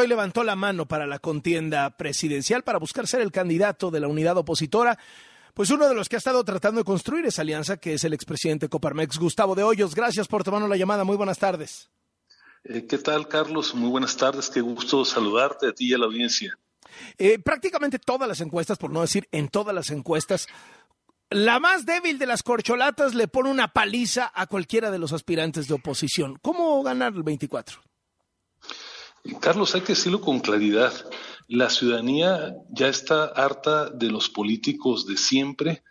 Hoy levantó la mano para la contienda presidencial para buscar ser el candidato de la unidad opositora. Pues uno de los que ha estado tratando de construir esa alianza, que es el expresidente Coparmex, Gustavo de Hoyos. Gracias por tomarnos la llamada. Muy buenas tardes. Eh, ¿Qué tal, Carlos? Muy buenas tardes. Qué gusto saludarte a ti y a la audiencia. Eh, prácticamente todas las encuestas, por no decir en todas las encuestas, la más débil de las corcholatas le pone una paliza a cualquiera de los aspirantes de oposición. ¿Cómo ganar el 24? Carlos, hay que decirlo con claridad. La ciudadanía ya está harta de los políticos de siempre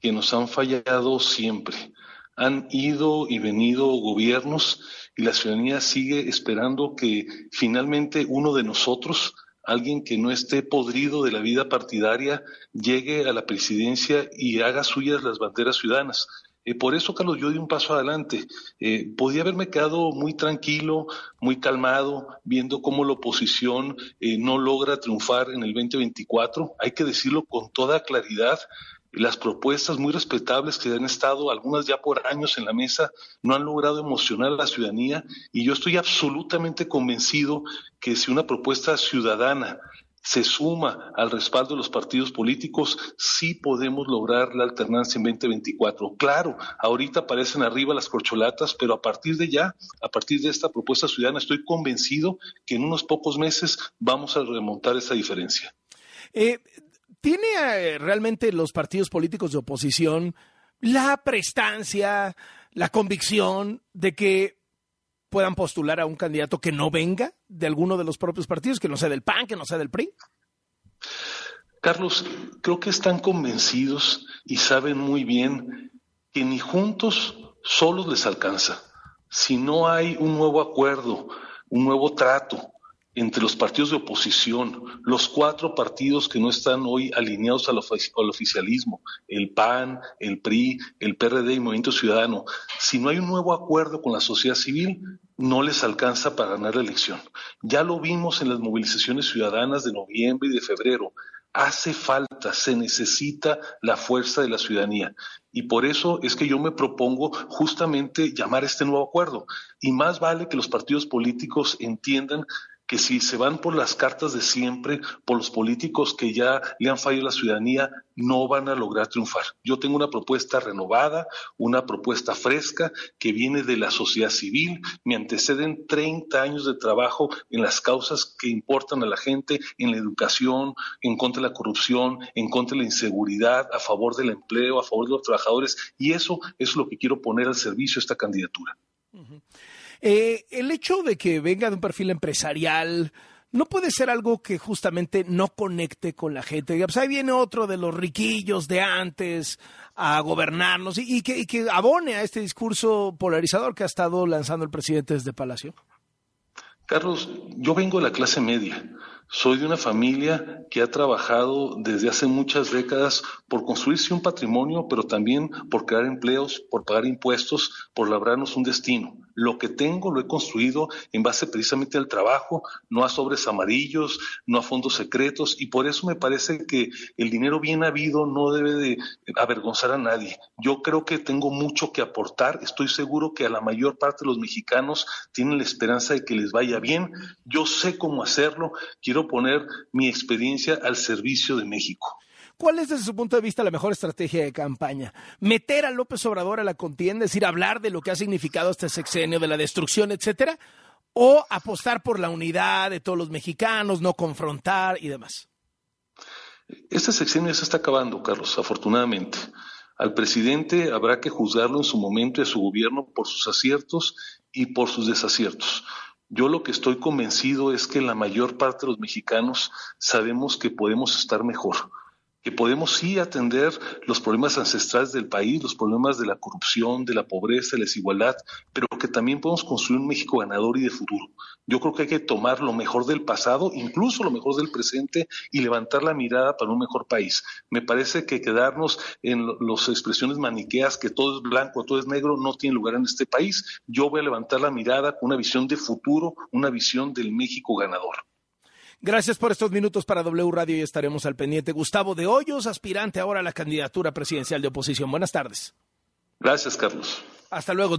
que nos han fallado siempre. Han ido y venido gobiernos y la ciudadanía sigue esperando que finalmente uno de nosotros, alguien que no esté podrido de la vida partidaria, llegue a la presidencia y haga suyas las banderas ciudadanas. Eh, por eso, Carlos, yo di un paso adelante. Eh, podía haberme quedado muy tranquilo, muy calmado, viendo cómo la oposición eh, no logra triunfar en el 2024. Hay que decirlo con toda claridad. Las propuestas muy respetables que han estado, algunas ya por años en la mesa, no han logrado emocionar a la ciudadanía y yo estoy absolutamente convencido que si una propuesta ciudadana se suma al respaldo de los partidos políticos, sí podemos lograr la alternancia en 2024. Claro, ahorita aparecen arriba las corcholatas, pero a partir de ya, a partir de esta propuesta ciudadana, estoy convencido que en unos pocos meses vamos a remontar esa diferencia. Eh, ¿Tiene eh, realmente los partidos políticos de oposición la prestancia, la convicción de que puedan postular a un candidato que no venga de alguno de los propios partidos, que no sea del PAN, que no sea del PRI? Carlos, creo que están convencidos y saben muy bien que ni juntos solos les alcanza. Si no hay un nuevo acuerdo, un nuevo trato, entre los partidos de oposición, los cuatro partidos que no están hoy alineados al, oficialismo, el PAN, el PRI, el PRD y Movimiento Ciudadano, si no hay un nuevo acuerdo con la sociedad civil, no les alcanza para ganar la elección. Ya lo vimos en las movilizaciones ciudadanas de noviembre y de febrero. Hace falta, se necesita la fuerza de la ciudadanía. Y por eso es que yo me propongo justamente llamar a este nuevo acuerdo. Y más vale que los partidos políticos entiendan que si se van por las cartas de siempre, por los políticos que ya le han fallado a la ciudadanía, no van a lograr triunfar. Yo tengo una propuesta renovada, una propuesta fresca que viene de la sociedad civil. Me anteceden 30 años de trabajo en las causas que importan a la gente, en la educación, en contra de la corrupción, en contra de la inseguridad, a favor del empleo, a favor de los trabajadores. Y eso es lo que quiero poner al servicio de esta candidatura. Eh, el hecho de que venga de un perfil empresarial no puede ser algo que justamente no conecte con la gente. Pues ahí viene otro de los riquillos de antes a gobernarnos y, que, y que abone a este discurso polarizador que ha estado lanzando el presidente desde Palacio. Carlos, yo vengo de la clase media. Soy de una familia que ha trabajado desde hace muchas décadas por construirse un patrimonio, pero también por crear empleos, por pagar impuestos, por labrarnos un destino. Lo que tengo lo he construido en base precisamente al trabajo, no a sobres amarillos, no a fondos secretos, y por eso me parece que el dinero bien habido no debe de avergonzar a nadie. Yo creo que tengo mucho que aportar, estoy seguro que a la mayor parte de los mexicanos tienen la esperanza de que les vaya bien. Yo sé cómo hacerlo, quiero poner mi experiencia al servicio de México. ¿Cuál es desde su punto de vista la mejor estrategia de campaña? ¿Meter a López Obrador a la contienda, es decir, hablar de lo que ha significado este sexenio, de la destrucción, etcétera? ¿O apostar por la unidad de todos los mexicanos, no confrontar y demás? Este sexenio se está acabando, Carlos, afortunadamente. Al presidente habrá que juzgarlo en su momento y a su gobierno por sus aciertos y por sus desaciertos. Yo lo que estoy convencido es que la mayor parte de los mexicanos sabemos que podemos estar mejor que podemos sí atender los problemas ancestrales del país, los problemas de la corrupción, de la pobreza, de la desigualdad, pero que también podemos construir un México ganador y de futuro. Yo creo que hay que tomar lo mejor del pasado, incluso lo mejor del presente, y levantar la mirada para un mejor país. Me parece que quedarnos en las expresiones maniqueas, que todo es blanco, todo es negro, no tiene lugar en este país. Yo voy a levantar la mirada con una visión de futuro, una visión del México ganador. Gracias por estos minutos para W Radio y estaremos al pendiente. Gustavo de Hoyos, aspirante ahora a la candidatura presidencial de oposición. Buenas tardes. Gracias, Carlos. Hasta luego.